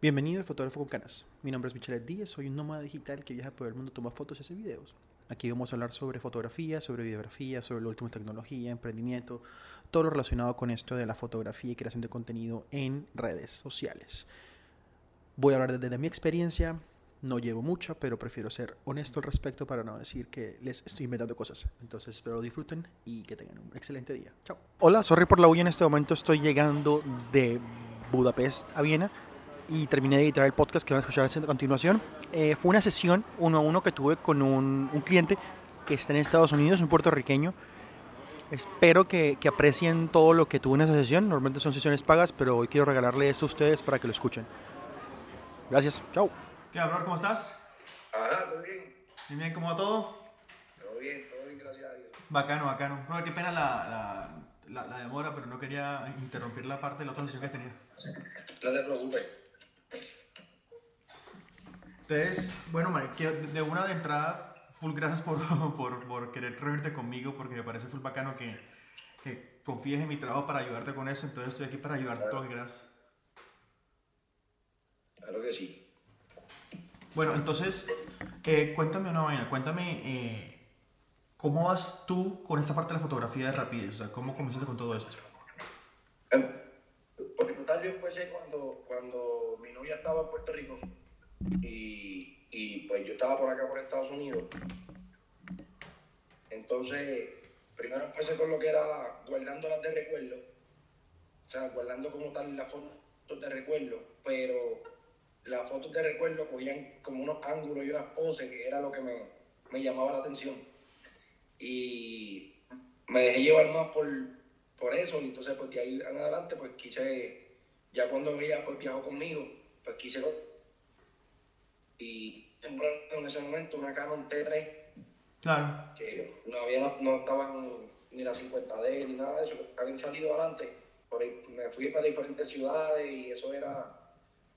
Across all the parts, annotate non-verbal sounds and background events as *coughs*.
Bienvenido al Fotógrafo con Canas. Mi nombre es Michelle Díaz, soy un nómada digital que viaja por el mundo, toma fotos y hace videos. Aquí vamos a hablar sobre fotografía, sobre videografía, sobre la última tecnología, emprendimiento, todo lo relacionado con esto de la fotografía y creación de contenido en redes sociales. Voy a hablar desde mi experiencia, no llevo mucha, pero prefiero ser honesto al respecto para no decir que les estoy inventando cosas. Entonces espero lo disfruten y que tengan un excelente día. Chao. Hola, sorry por la bulla, en este momento estoy llegando de Budapest a Viena y terminé de editar el podcast que van a escuchar a continuación. Eh, fue una sesión uno a uno que tuve con un, un, cliente que está en Estados Unidos, un puertorriqueño. Espero que, que, aprecien todo lo que tuve en esa sesión. Normalmente son sesiones pagas, pero hoy quiero regalarle esto a ustedes para que lo escuchen. Gracias. Chao. ¿Qué hablar? ¿Cómo estás? Ajá, todo bien. Bien, bien, ¿cómo va todo? Todo bien, todo bien, gracias a Dios. Bacano, bacano. No, qué pena la, la, la, demora, pero no quería interrumpir la parte de la otra sesión que tenía. No te preocupes. Entonces, bueno, Mari, de una de entrada, full gracias por, *laughs* por, por, querer reunirte conmigo, porque me parece full bacano que, que, confíes en mi trabajo para ayudarte con eso, entonces estoy aquí para ayudarte claro. todo lo que quieras. Claro que sí. Bueno, entonces, eh, cuéntame una vaina, cuéntame eh, cómo vas tú con esta parte de la fotografía de rapidez, o sea, cómo comenzaste con todo esto. Yo empecé cuando, cuando mi novia estaba en Puerto Rico y, y pues yo estaba por acá por Estados Unidos. Entonces, primero empecé con lo que era guardándolas de recuerdo, o sea, guardando como tal las fotos de recuerdo, pero las fotos de recuerdo cogían como unos ángulos y unas poses que era lo que me, me llamaba la atención. Y me dejé llevar más por, por eso, y entonces pues de ahí en adelante pues quise, ya cuando ella pues viajó conmigo, pues quise y en ese momento una Canon T3 claro. que no había no, no estaban ni la 50D ni nada de eso habían salido adelante. Por ahí, me fui para diferentes ciudades y eso era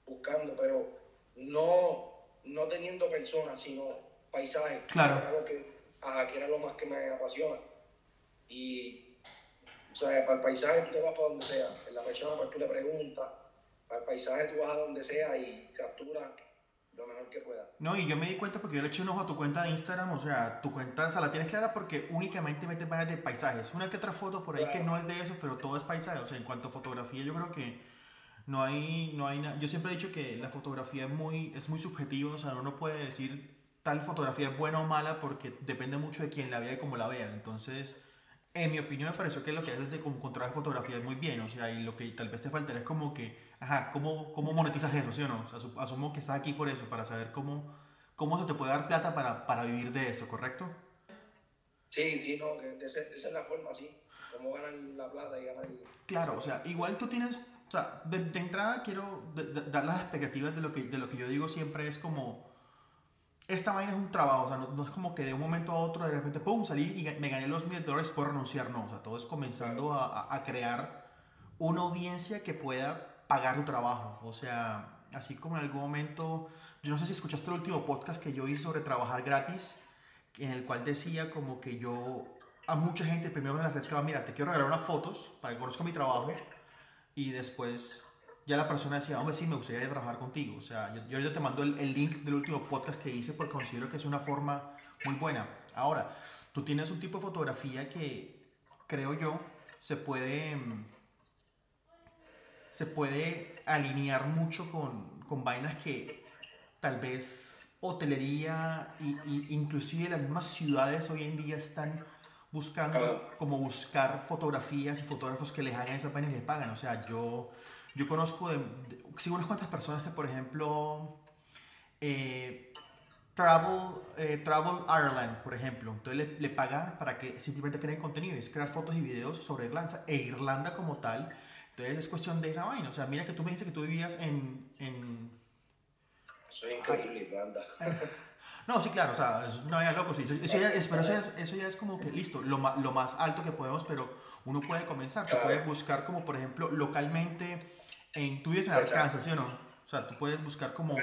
buscando pero no no teniendo personas sino paisajes. Claro. Que era lo que, ajá, que era lo más que me apasiona. Y o sea para el paisaje tú te vas para donde sea en la persona pues tú le preguntas para el paisaje tú vas a donde sea y capturas lo mejor que pueda. No, y yo me di cuenta porque yo le eché un ojo a tu cuenta de Instagram, o sea, tu cuenta, o sea, la tienes clara porque únicamente metes varias de paisajes. Una que otra foto por ahí claro. que no es de eso, pero todo es paisaje. O sea, en cuanto a fotografía, yo creo que no hay, no hay nada. Yo siempre he dicho que la fotografía es muy, es muy subjetiva, o sea, uno no puede decir tal fotografía es buena o mala porque depende mucho de quién la vea y cómo la vea. Entonces, en mi opinión, me pareció que lo que haces de encontrar fotografía es muy bien, o sea, y lo que tal vez te faltaría es como que ajá, ¿cómo, cómo monetizas eso, sí o no? O sea, asumo que estás aquí por eso, para saber cómo, cómo se te puede dar plata para, para vivir de eso, ¿correcto? Sí, sí, no, de esa, de esa es la forma, sí. Cómo ganan la plata y ganan... Claro, o sea, igual tú tienes, o sea, de, de entrada quiero de, de, dar las expectativas de lo, que, de lo que yo digo siempre es como, esta vaina es un trabajo, o sea, no, no, es como que de un momento a otro de repente, pum, salí y me gané los mil dólares por renunciar, no, o sea, todo es comenzando a, a crear una audiencia que pueda pagar tu trabajo. O sea, así como en algún momento, yo no sé si escuchaste el último podcast que yo hice sobre trabajar gratis, en el cual decía como que yo a mucha gente primero me la acercaba, mira, te quiero regalar unas fotos para que conozca mi trabajo y después ya la persona decía, hombre, sí, me gustaría trabajar contigo. O sea, yo, yo te mando el, el link del último podcast que hice porque considero que es una forma muy buena. Ahora, tú tienes un tipo de fotografía que creo yo se puede se puede alinear mucho con, con vainas que tal vez hotelería y, y, inclusive las mismas ciudades hoy en día están buscando como buscar fotografías y fotógrafos que les hagan esas vainas y les pagan. O sea, yo, yo conozco de, de- sigo unas cuantas personas que, por ejemplo, eh, Travel, eh, Travel Ireland, por ejemplo. Entonces le, le pagan para que simplemente creen contenido, es crear fotos y videos sobre Irlanda e Irlanda como tal. Entonces es cuestión de esa vaina. O sea, mira que tú me dices que tú vivías en... en es increíble, Irlanda. *laughs* no, sí, claro, o sea, es una vaina loco, sí. Eso, eso ya, es, pero eso ya es, eso ya es como que, listo, lo, ma- lo más alto que podemos, pero uno puede comenzar. Tú puedes buscar como, por ejemplo, localmente, en, tú vives en. Arkansas, ¿sí o no? O sea, tú puedes buscar como...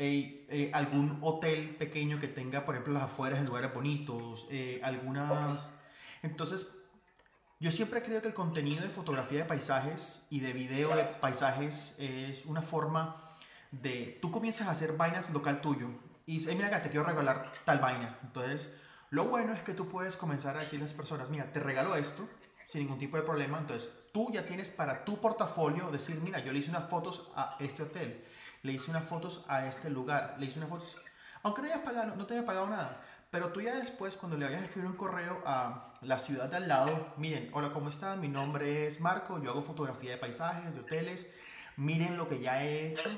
Eh, eh, algún hotel pequeño que tenga, por ejemplo, las afueras en lugares bonitos, eh, algunas... Entonces, Yo siempre creo que el contenido de fotografía de paisajes y de video de paisajes es una forma de... Tú comienzas a hacer vainas local tuyo y dices, mira acá, te quiero regalar tal vaina. Entonces, lo bueno es que tú puedes comenzar a decirle a las personas, mira, te regalo esto sin ningún tipo de problema. Entonces, tú ya tienes para tu portafolio decir, mira, yo le hice unas fotos a este hotel, le hice unas fotos a este lugar, le hice unas fotos... Aunque no hayas pagado, no te haya pagado nada, pero tú ya después, cuando le vayas a escribir un correo a la ciudad de al lado, miren, hola, ¿cómo están? Mi nombre es Marco, yo hago fotografía de paisajes, de hoteles, miren lo que ya he hecho,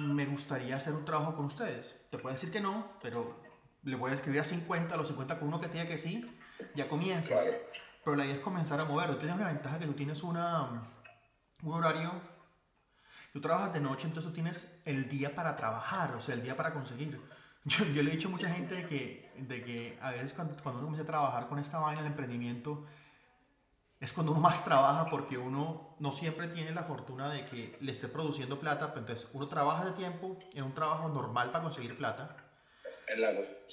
me gustaría hacer un trabajo con ustedes. Te puede decir que no, pero le voy a escribir a 50, a los 50 con uno que diga que sí, ya comienzas. Pero la idea es comenzar a mover. Tú tienes una ventaja que tú tienes una, un horario, tú trabajas de noche, entonces tú tienes el día para trabajar, o sea, el día para conseguir. *laughs* Yo, yo le he dicho a mucha gente de que, de que a veces cuando, cuando uno comienza a trabajar con esta vaina, el emprendimiento, es cuando uno más trabaja porque uno no siempre tiene la fortuna de que le esté produciendo plata, pero entonces uno trabaja de tiempo en un trabajo normal para conseguir plata.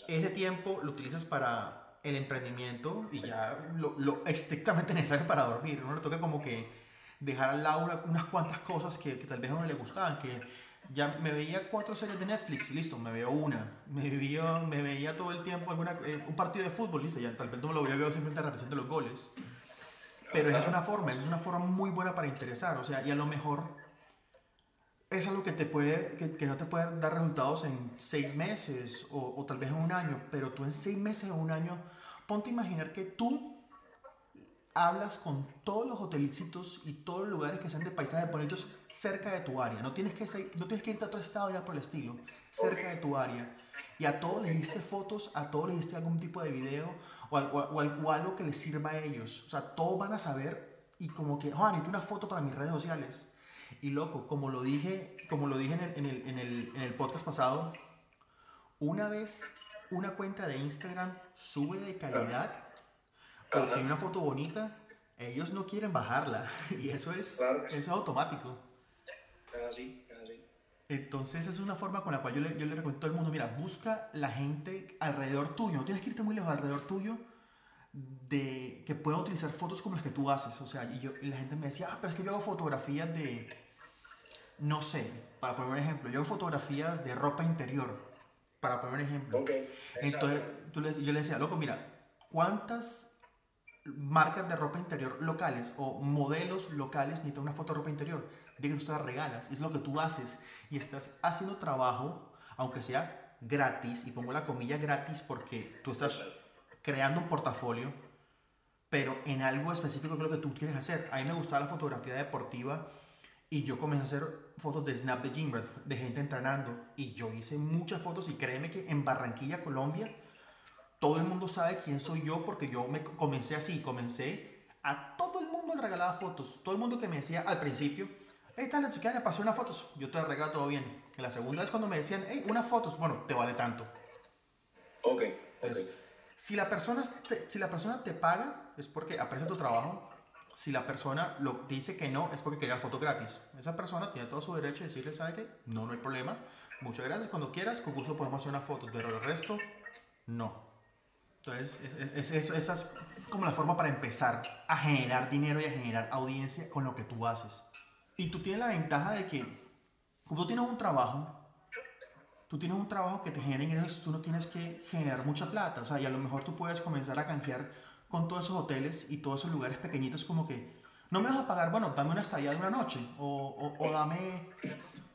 Ese tiempo lo utilizas para el emprendimiento y ya lo, lo estrictamente *laughs* necesario para dormir. Uno le toca como que dejar al lado unas cuantas cosas que, que, tal vez a uno le gustaban, que ya me veía cuatro series de Netflix, listo, me veo una. *laughs* Me veía, me veía todo el tiempo alguna, eh, un partido de fútbol, listo, ya tal vez no lo voy a ver simplemente la repetición de los goles. Pero es una forma, es una forma muy buena para interesar, o sea, y a lo mejor es algo que, te puede, que, que no te puede dar resultados en seis meses o, o, tal vez en un año, pero tú en seis meses o un año, ponte a imaginar que tú hablas con todos los hotelicitos y todos los lugares que sean de paisajes bonitos cerca de tu área. No tienes que, no tienes que irte a otro estado ya por el estilo, cerca de tu área. Y a todos les diste fotos, a todos les diste algún tipo de video o, o, o, algo que les sirva a ellos. O sea, todos van a saber y como que, oh, necesito una foto para mis redes sociales. Y loco, como lo dije, como lo dije en el, en el, en el, en el podcast pasado, una vez una cuenta de Instagram sube de calidad o tiene una foto bonita, ellos no quieren bajarla. *laughs* Y eso es, claro. eso es automático. Así, así. Entonces es una forma con la cual yo le, yo le recomiendo a todo el mundo, mira, busca la gente alrededor tuyo, no tienes que irte muy lejos, alrededor tuyo, de que pueda utilizar fotos como las que tú haces. O sea, y, yo, y la gente me decía, ah, pero es que yo hago fotografías de, no sé, para poner un ejemplo, yo hago fotografías de ropa interior, para poner un ejemplo. Okay, Entonces tú le, yo le decía, loco, mira, ¿cuántas marcas de ropa interior locales o modelos locales necesitan una foto de ropa interior? Que tú te las regalas, es lo que tú haces y estás haciendo trabajo, aunque sea gratis, y pongo la comilla gratis porque tú estás creando un portafolio, pero en algo específico que es lo que tú quieres hacer. A mí me gustaba la fotografía deportiva y yo comencé a hacer fotos de Snap de Gymboree, de gente entrenando. Y yo hice muchas fotos y créeme que en Barranquilla, Colombia, todo el mundo sabe quién soy yo porque yo me comencé así, comencé a todo el mundo le regalaba fotos. Todo el mundo que me decía al principio, hey, tal, chica, me pasó unas fotos, yo te regalo todo bien. La segunda vez cuando me decían, hey, unas fotos, bueno, te vale tanto. Ok. Entonces, okay. Si, la persona te, si la persona te paga, es porque aprecia tu trabajo. Si la persona lo dice que no, es porque quería la foto gratis. Esa persona tiene todo su derecho de decirle, ¿sabe qué? No, no hay problema. Muchas gracias. Cuando quieras, con gusto podemos hacer una foto. Pero el resto, no. Entonces, es, es, es, esa es como la forma para empezar a generar dinero y a generar audiencia con lo que tú haces. Y tú tienes la ventaja de que, como tú tienes un trabajo, tú tienes un trabajo que te genera ingresos, tú no tienes que generar mucha plata. O sea, y a lo mejor tú puedes comenzar a canjear con todos esos hoteles y todos esos lugares pequeñitos como que, no me vas a pagar, bueno, dame una estadía de una noche o, o, o dame,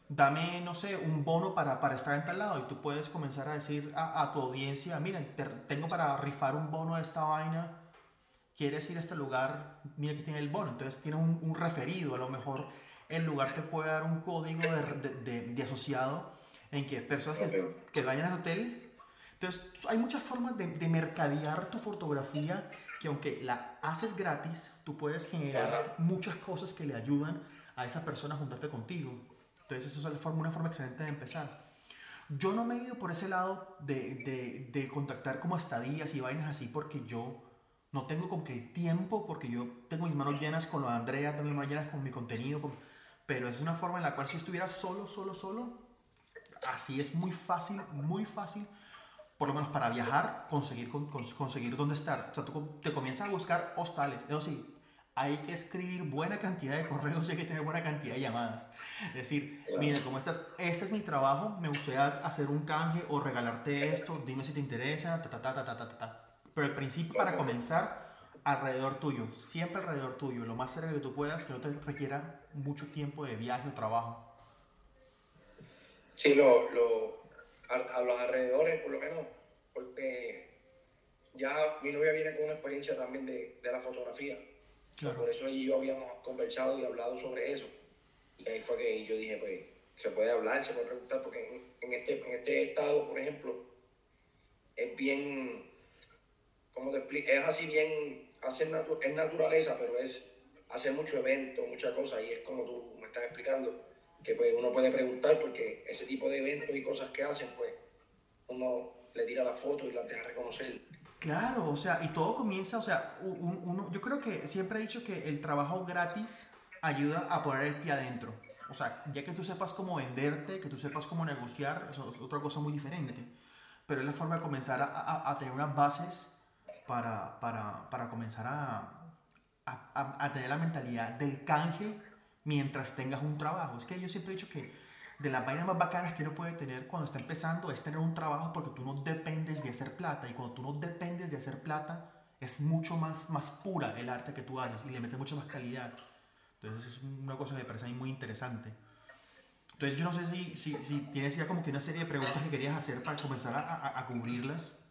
dame, no sé, un bono para, para estar en tal lado y tú puedes comenzar a decir a, a tu audiencia, miren, te, tengo para rifar un bono de esta vaina, quieres ir a este lugar, mira que tiene el bono, entonces tiene un, un referido, a lo mejor el lugar te puede dar un código de, de, de, de asociado en que personas que, que vayan al hotel. Entonces, hay muchas formas de, de, mercadear tu fotografía que aunque la haces gratis, tú puedes generar muchas cosas que le ayudan a esa persona a juntarte contigo. Entonces, eso es una forma excelente de empezar. Yo no me he ido por ese lado de, de, de contactar como estadías y vainas así porque yo no tengo como que el tiempo, porque yo tengo mis manos llenas con lo de Andrea, tengo mis manos llenas con mi contenido, con, pero es una forma en la cual si estuviera solo, solo, solo, así es muy fácil, muy fácil, por lo menos para viajar, conseguir, con, conseguir dónde estar. O sea, tú te comienzas a buscar hostales. Eso sí, hay que escribir buena cantidad de correos y hay que tener buena cantidad de llamadas. Es decir, mira, como estás, este es mi trabajo, me gustaría hacer un canje o regalarte esto, dime si te interesa, ta, ta, ta, ta, ta, ta, Pero el principio para comenzar, alrededor tuyo, siempre alrededor tuyo, lo más cerca que tú puedas, que no te requiera mucho tiempo de viaje o trabajo. Sí, lo, lo, a, los alrededores, por lo menos, porque ya mi novia viene con una experiencia también de, de la fotografía por eso y yo habíamos conversado y hablado sobre eso. Y ahí fue que yo dije, pues, se puede hablar, se puede preguntar, porque en, este, en este estado, por ejemplo, es bien, ¿cómo te explico? Es así bien, hacer es naturaleza, pero es hacer mucho evento, muchas cosas, y es como tú me estás explicando, que pues uno puede preguntar, porque ese tipo de eventos y cosas que hacen, pues, uno le tira la foto y las deja reconocer. Claro, o sea, y todo comienza, o sea, uno, yo creo que siempre he dicho que el trabajo gratis ayuda a poner el pie adentro. O sea, ya que tú sepas cómo venderte, que tú sepas cómo negociar, eso es otra cosa muy diferente. Pero es la forma de comenzar a, a, tener unas bases para, para, para comenzar a, a, tener la mentalidad del canje mientras tengas un trabajo. Es que yo siempre he dicho que de las vainas más bacanas que uno puede tener cuando está empezando es tener un trabajo porque tú no dependes de hacer plata y cuando tú no dependes de hacer plata es mucho más, más pura el arte que tú haces y le metes mucha más calidad. Entonces es una cosa que me parece muy interesante. Entonces yo no sé si, si, si, tienes ya como que una serie de preguntas que querías hacer para comenzar a, a, cubrirlas.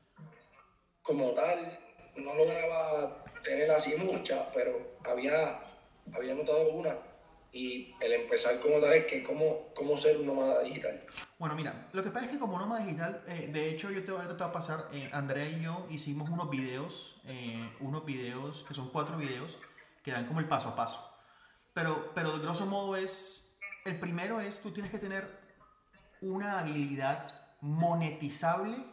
Como tal, no lograba tener así muchas, pero había, había notado una y el empezar como tal es que cómo, cómo ser un nómada digital. Bueno, mira, lo que pasa es que como nómada digital, eh, de hecho yo te, voy a pasar, eh, Andrea y yo hicimos unos videos, eh, unos videos que son cuatro videos que dan como el paso a paso. Pero, pero de grosso modo es, el primero es, tú tienes que tener una habilidad monetizable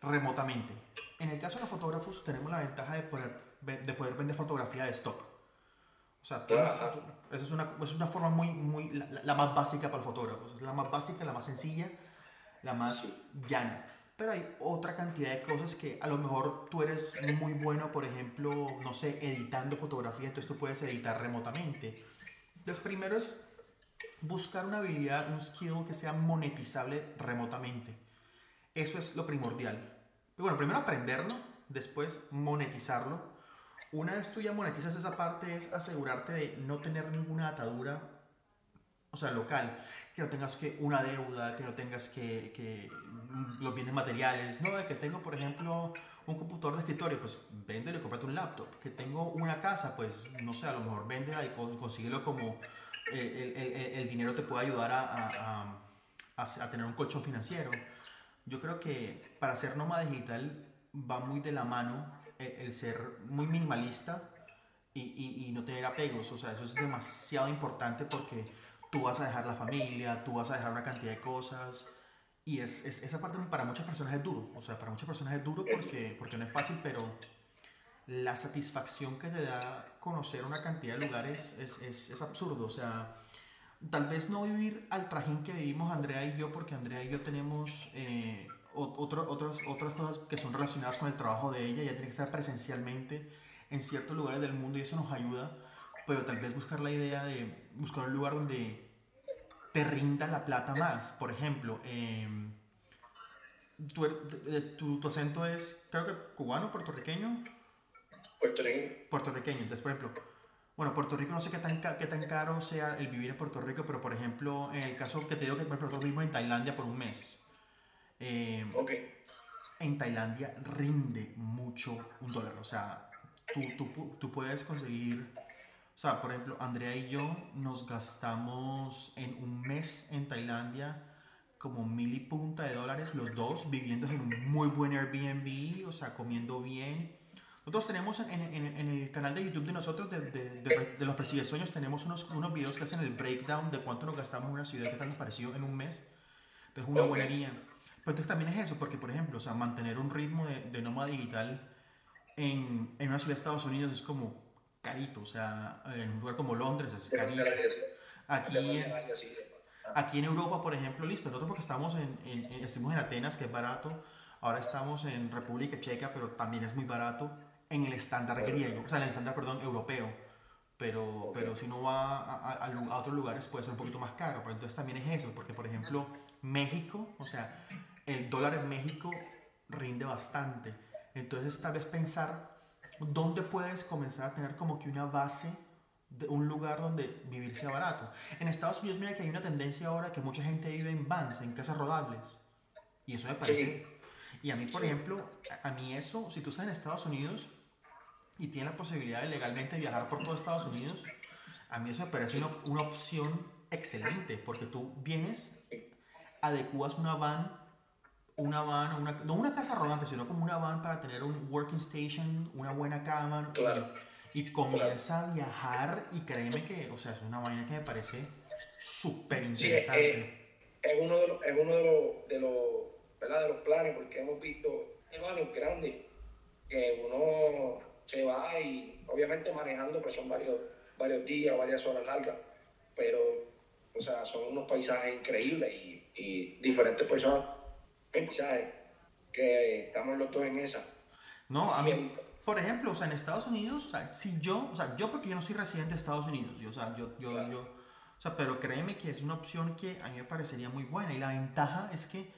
remotamente. En el caso de los fotógrafos tenemos la ventaja de poder, de poder vender fotografía de stock. O sea, esa es una, es una forma muy, muy, la, más básica para los fotógrafos. Es la más básica, la más sencilla, la más llana. Pero hay otra cantidad de cosas que a lo mejor tú eres muy bueno, por ejemplo, no sé, editando fotografía, entonces tú puedes editar remotamente. Entonces, primero es buscar una habilidad, un skill que sea monetizable remotamente. Eso es lo primordial. bueno, primero aprenderlo, después monetizarlo una vez tú ya monetizas esa parte es asegurarte de no tener ninguna atadura, o sea, local, que no tengas que una deuda, que no tengas que, que los bienes materiales, no, de que tengo, por ejemplo, un computador de escritorio, pues véndelo y cómprate un laptop. Que tengo una casa, pues no sé, a lo mejor véndela y consíguelo como eh, el, el, el, dinero te puede ayudar a, a, a, tener un colchón financiero. Yo creo que para ser nómada digital va muy de la mano el, ser muy minimalista y, y, no tener apegos. O sea, eso es demasiado importante porque tú vas a dejar la familia, tú vas a dejar una cantidad de cosas. Y es, es, esa parte para muchas personas es duro. O sea, para muchas personas es duro porque, porque no es fácil, pero la satisfacción que te da conocer una cantidad de lugares es, es, es absurdo. O sea, tal vez no vivir al trajín que vivimos Andrea y yo, porque Andrea y yo tenemos eh, otras, otras cosas que son relacionadas con el trabajo de ella, ya tiene que estar presencialmente en ciertos lugares del mundo y eso nos ayuda, pero tal vez buscar la idea de buscar un lugar donde te rinda la plata más. Por ejemplo, em, tu, tu, tu, acento es, creo que cubano, puertorriqueño. Puertorriqueño. Puertorriqueño, entonces, por ejemplo, bueno, Puerto Rico no sé qué tan, qué tan caro sea el vivir en Puerto Rico, pero por ejemplo, en el caso que te digo que por ejemplo, vivimos en Tailandia por un mes. Eh, en Tailandia rinde mucho un dólar. O sea, tú, tú, tú, puedes conseguir, o sea, por ejemplo, Andrea y yo nos gastamos en un mes en Tailandia como mil y punta de dólares los dos, viviendo en un muy buen Airbnb, o sea, comiendo bien. Nosotros tenemos en, en, en el canal de YouTube de nosotros, de, de, de, los Persigue Sueños, tenemos unos, unos videos que hacen el breakdown de cuánto nos gastamos en una ciudad, que tal nos pareció en un mes. Entonces, una buena guía. Pero entonces también es eso, porque por ejemplo, o sea, mantener un ritmo de, de nómada digital en, en, una ciudad de Estados Unidos es como carito, o sea, en un lugar como Londres es carito. Aquí, aquí en Europa, por ejemplo, listo, nosotros porque estamos en, en, estuvimos en Atenas, que es barato, ahora estamos en República Checa, pero también es muy barato. en el estándar griego, o sea, en el estándar, perdón, europeo. Pero, pero si uno va a, a, a, otros lugares puede ser un poquito más caro. Pero entonces también es eso, porque por ejemplo, México, o sea, el dólar en México rinde bastante. Entonces tal vez pensar dónde puedes comenzar a tener como que una base de un lugar donde vivir sea barato. En Estados Unidos mira que hay una tendencia ahora que mucha gente vive en vans, en casas rodables. Y eso me parece... Y a mí, por ejemplo, a mí eso, si tú estás en Estados Unidos y tienes la posibilidad de legalmente viajar por todo Estados Unidos, a mí eso me parece una, una opción excelente, porque tú vienes, adecuas una van, una van, una, no una casa rodante, sino como una van para tener un working station, una buena cama. Claro y comienza a viajar y créeme que, o sea, es una vaina que me parece súper interesante. es, uno de los, es uno de los, de los, ¿verdad? De los planes, porque hemos visto varios grandes que uno se va y obviamente manejando pues son varios, varios días, varias horas largas, pero, o sea, son unos paisajes increíbles y, y diferentes personas, paisajes que estamos los dos en esa. No, a mí, por ejemplo, o sea, en Estados Unidos, o sea, si yo, o sea, yo porque yo no soy residente de Estados Unidos, yo, o sea, yo, yo, yo, o sea, pero créeme que es una opción que a mí me parecería muy buena. Y la ventaja es que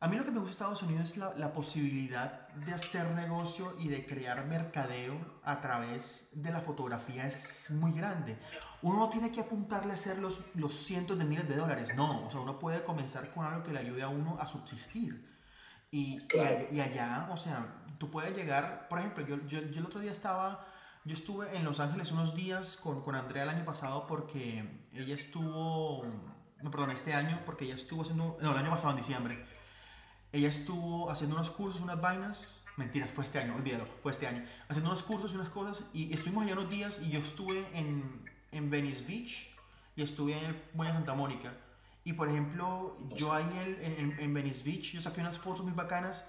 a mí lo que me gusta de Estados Unidos es la, la posibilidad de hacer negocio y de crear mercadeo a través de la fotografía. Es muy grande. Uno no tiene que apuntarle a hacer los, los cientos de miles de dólares, no, o sea, uno puede comenzar con algo que le ayude a uno a subsistir. Y, y, allá, o sea, tú puedes llegar, por ejemplo, yo, yo, yo, el otro día estaba, yo estuve en Los Ángeles unos días con, con Andrea el año pasado porque ella estuvo, no, perdón, este año, porque ella estuvo haciendo, no, el año pasado en diciembre, ella estuvo haciendo unos cursos, unas vainas, mentiras, fue este año, olvídalo, fue este año, haciendo unos cursos y unas cosas, y estuvimos allá unos días y yo estuve en, en Venice Beach y estuve en el Buena Santa Mónica. Y por ejemplo, yo ahí en, en, en Venice Beach, yo saqué unas fotos muy bacanas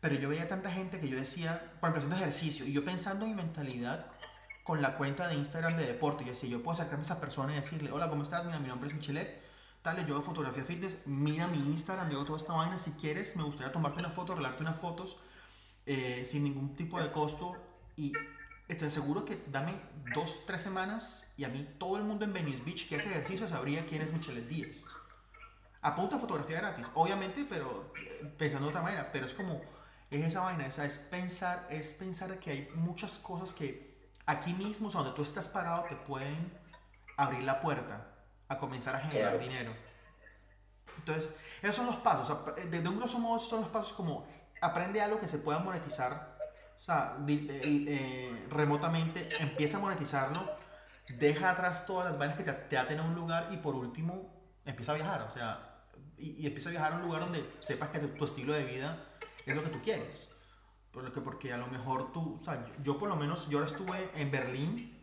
pero yo veía tanta gente que yo decía, por ejemplo, haciendo ejercicio, y yo pensando en mi mentalidad con la cuenta de Instagram de deporte, yo decía, yo puedo acercarme a esa persona y decirle, hola, ¿cómo estás? Mira, mi nombre es Michelet, dale, yo hago fotografía fitness, mira mi Instagram, yo hago toda esta vaina, si quieres, me gustaría tomarte una foto, regalarte unas fotos, eh, sin ningún tipo de costo, y estoy seguro que dame dos, tres semanas, y a mí todo el mundo en Venice Beach que hace ejercicio sabría quién es Michelet Díaz. Apunta fotografía gratis, obviamente, pero eh, pensando de otra manera, pero es como es esa vaina, esa es pensar, es pensar que hay muchas cosas que aquí mismo, donde tú estás parado, te pueden abrir la puerta a comenzar a generar dinero. Entonces, esos son los pasos. de, un grosso modo, son los pasos como aprende algo que se pueda monetizar, o sea, eh, remotamente, empieza a monetizarlo, deja atrás todas las vainas que te, te aten a un lugar y por último, empieza a viajar, o sea, y, empieza a viajar a un lugar donde sepas que tu estilo de vida es lo que tú quieres. Por lo que, porque a lo mejor tú, o sea, yo, por lo menos, yo ahora estuve en Berlín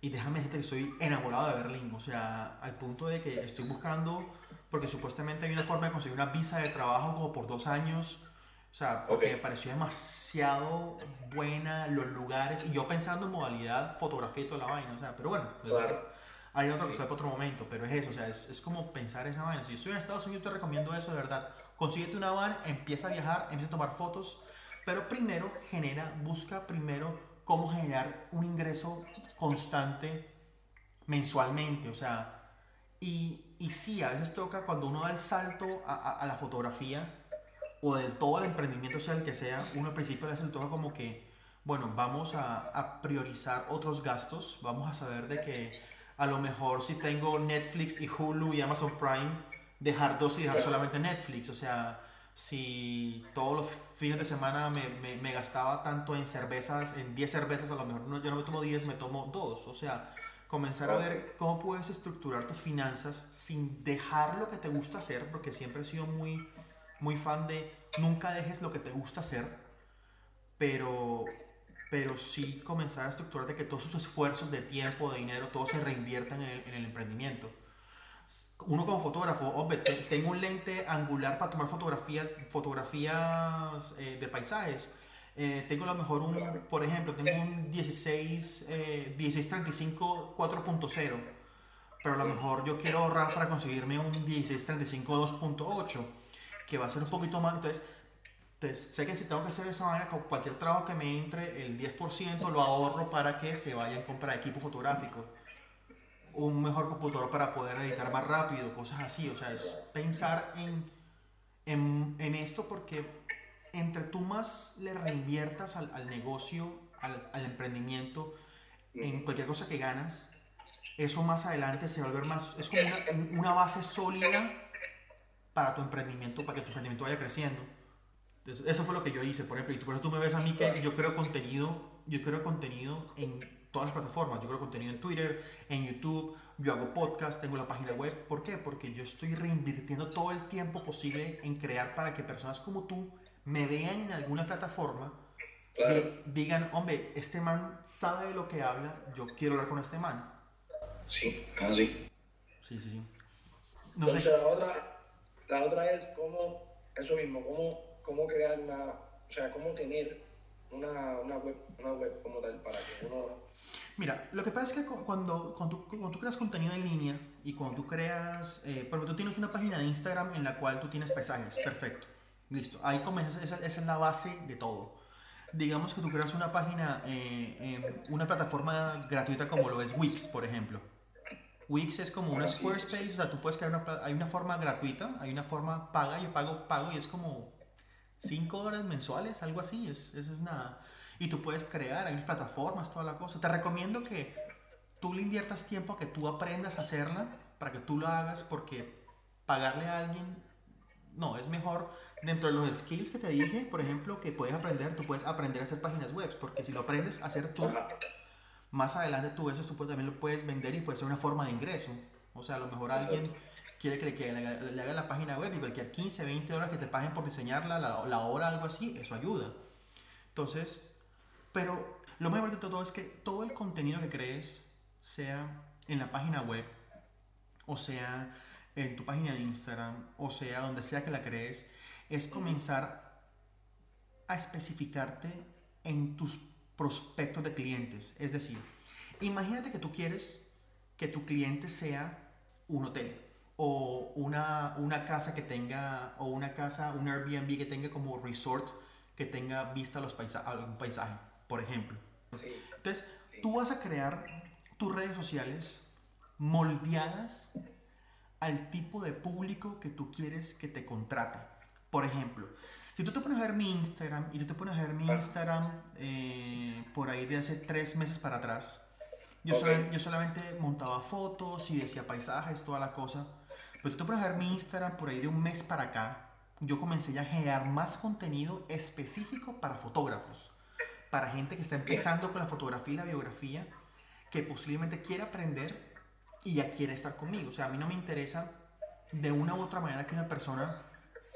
y déjame decirte que estoy enamorado de Berlín, o sea, al punto de que estoy buscando, porque supuestamente hay una forma de conseguir una visa de trabajo como por dos años, o sea, porque me pareció demasiado buena los lugares, y yo pensando en modalidad fotografía y toda la vaina, o sea, pero bueno, pues, hay otra cosa para otro momento, pero es eso, o sea, es, es como pensar esa vaina. Si yo estoy en Estados Unidos, te recomiendo eso de verdad. Consíguete una van, empieza a viajar, empieza a tomar fotos, pero primero genera, busca primero cómo generar un ingreso constante mensualmente, o sea, y, y sí, a veces toca cuando uno da el salto a, a, la fotografía o del todo el emprendimiento, sea el que sea, uno al principio le hace el toca como que, bueno, vamos a, a priorizar otros gastos, vamos a saber de que a lo mejor si tengo Netflix y Hulu y Amazon Prime, dejar dos y dejar solamente Netflix. O sea, si todos los fines de semana me, me, me gastaba tanto en cervezas, en 10 cervezas, a lo mejor no, yo no me tomo 10, me tomo 2. O sea, comenzar a ver cómo puedes estructurar tus finanzas sin dejar lo que te gusta hacer, porque siempre he sido muy, muy fan de nunca dejes lo que te gusta hacer, pero, pero sí comenzar a estructurar de que todos sus esfuerzos de tiempo, de dinero, todo se reinviertan en el, en el emprendimiento uno como fotógrafo, hombre, tengo un lente angular para tomar fotografías, fotografías eh, de paisajes. Eh, tengo a lo mejor un, por ejemplo, tengo un 16, eh, 1635 4.0, pero a lo mejor yo quiero ahorrar para conseguirme un 1635 2.8, que va a ser un poquito más. Entonces, Entonces, sé que si tengo que hacer esa manera, con cualquier trabajo que me entre, el 10% lo ahorro para que se vaya en compra de equipo fotográfico. Un mejor computador para poder editar más rápido, cosas así. O sea, es pensar en, en, en esto porque entre tú más le reinviertas al, al negocio, al, al, emprendimiento, en cualquier cosa que ganas, eso más adelante se va a volver más, es como una, una base sólida para tu emprendimiento, para que tu emprendimiento vaya creciendo. Entonces, eso fue lo que yo hice, por ejemplo, y por eso tú me ves a mí que yo creo contenido, yo creo contenido en todas las plataformas, yo creo contenido en Twitter, en YouTube, yo hago podcast, tengo la página web, ¿por qué? Porque yo estoy reinvirtiendo todo el tiempo posible en crear para que personas como tú me vean en alguna plataforma, claro. de, digan, hombre, este man sabe de lo que habla, yo quiero hablar con este man. Sí, así. Sí, sí, sí. No Entonces, sé. la, otra, la otra es cómo, eso mismo, cómo, cómo crear una, o sea, cómo tener una, una, web, una web como tal para que uno... Mira, lo que pasa es que cuando, cuando, tú, cuando tú creas contenido en línea y cuando tú creas, eh, por ejemplo, tú tienes una página de Instagram en la cual tú tienes paisajes, perfecto. Listo, ahí comienzas, esa, esa, es la base de todo. Digamos que tú creas una página eh, una plataforma gratuita como lo es Wix, por ejemplo. Wix es como una Squarespace, o sea, tú puedes crear una, hay una forma gratuita, hay una forma paga, yo pago, pago y es como 5 dólares mensuales, algo así, es, eso es nada. Y tú puedes crear, hay plataformas, toda la cosa. Te recomiendo que tú le inviertas tiempo a que tú aprendas a hacerla, para que tú lo hagas, porque pagarle a alguien, no, es mejor dentro de los skills que te dije, por ejemplo, que puedes aprender, tú puedes aprender a hacer páginas web, porque si lo aprendes a hacer tú, más adelante tú eso tú también lo puedes vender y puede ser una forma de ingreso. O sea, a lo mejor alguien quiere que le, que le, le haga la página web y cualquier 15, 20 horas que te paguen por diseñarla, la, la hora, algo así, eso ayuda. Entonces, pero lo más importante de todo es que todo el contenido que crees, sea en la página web, o sea en tu página de Instagram, o sea donde sea que la crees, es comenzar a especificarte en tus prospectos de clientes. Es decir, imagínate que tú quieres que tu cliente sea un hotel o una, una casa que tenga, o una casa, un Airbnb que tenga como resort, que tenga vista a los paisa algún paisaje, por ejemplo. Entonces, tú vas a crear tus redes sociales moldeadas al tipo de público que tú quieres que te contrate. Por ejemplo, si tú te pones a ver mi Instagram y tú te pones a ver mi Instagram eh, por ahí de hace tres meses para atrás, yo, okay. sol, yo, solamente montaba fotos y decía paisajes, toda la cosa. Pero tú te pones a ver mi Instagram por ahí de un mes para acá, yo comencé ya a generar más contenido específico para fotógrafos, para gente que está empezando con la fotografía y la biografía, que posiblemente quiere aprender y ya quiere estar conmigo. O sea, a mí no me interesa de una u otra manera que una persona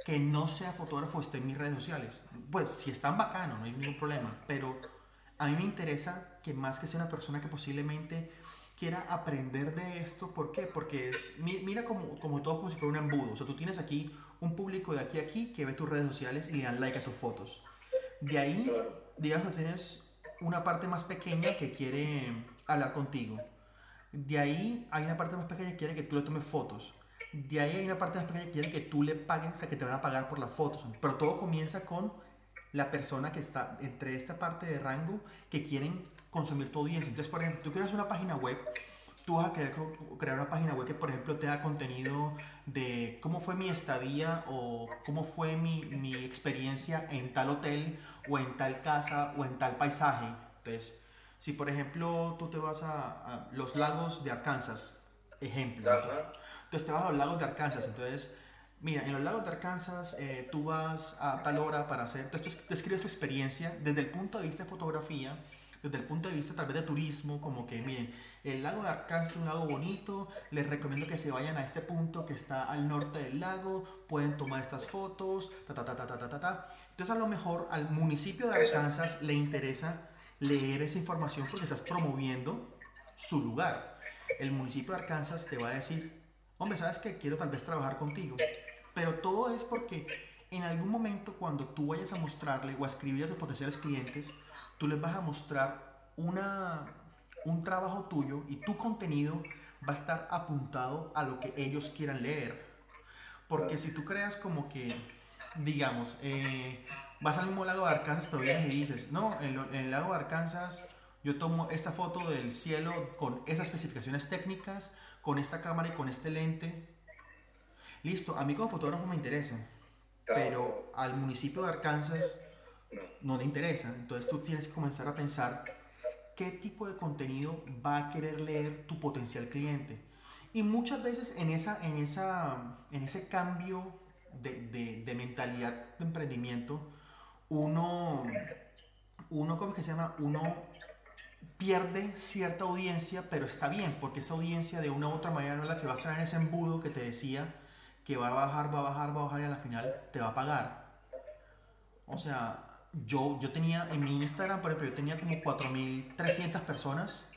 que no sea fotógrafo esté en mis redes sociales. Pues si están bacano, no hay ningún problema, pero a mí me interesa que más que sea una persona que posiblemente quiera aprender de esto, ¿por qué? Porque es, mira como, como todo como si fuera un embudo, o sea, tú tienes aquí un público de aquí a aquí que ve tus redes sociales y le dan like a tus fotos. De ahí, digamos tienes una parte más pequeña que quiere hablar contigo. De ahí hay una parte más pequeña que quiere que tú le tomes fotos. De ahí hay una parte más pequeña que quiere que tú le pagues, o que te van a pagar por las fotos. Pero todo comienza con la persona que está entre esta parte de rango que quieren consumir tu audiencia. Entonces, por ejemplo, tú creas una página web, tú vas a querer crear una página web que, por ejemplo, te da contenido de cómo fue mi estadía o cómo fue mi, mi experiencia en tal hotel o en tal casa o en tal paisaje. Entonces, si por ejemplo tú te vas a los lagos de Arkansas, ejemplo, entonces te vas a los lagos de Arkansas, entonces, mira, en los lagos de Arkansas eh, tú vas a tal hora para hacer, entonces tú describes tu experiencia desde el punto de vista de fotografía, desde el punto de vista tal vez de turismo, como que miren, el lago de Arkansas es un lago bonito, les recomiendo que se vayan a este punto que está al norte del lago, pueden tomar estas fotos, ta ta ta ta ta ta ta. Entonces a lo mejor al municipio de Arkansas le interesa leer esa información porque estás promoviendo su lugar. El municipio de Arkansas te va a decir, hombre, ¿sabes qué? Quiero tal vez trabajar contigo. Pero todo es porque en algún momento cuando tú vayas a mostrarle o a escribir a tus potenciales clientes, tú les vas a mostrar una, un trabajo tuyo y tu contenido va a estar apuntado a lo que ellos quieran leer. Porque si tú creas como que, digamos, eh, vas al mismo lago de Arkansas, pero vienes y dices, no, en, en el lago de Arkansas yo tomo esta foto del cielo con esas especificaciones técnicas, con esta cámara y con este lente. Listo, a mí como fotógrafo me interesa, pero al municipio de Arkansas no le interesa. Entonces tú tienes que comenzar a pensar qué tipo de contenido va a querer leer tu potencial cliente. Y muchas veces en, esa, en, esa, en ese cambio de, de, de mentalidad de emprendimiento, uno, uno, ¿cómo que se llama? Uno pierde cierta audiencia, pero está bien, porque esa audiencia de una u otra manera no es la que va a estar en ese embudo que te decía que va a bajar, va a bajar, va a bajar y a la final te va a pagar. O sea, yo, yo tenía en mi Instagram, por ejemplo, yo tenía como 4.300 personas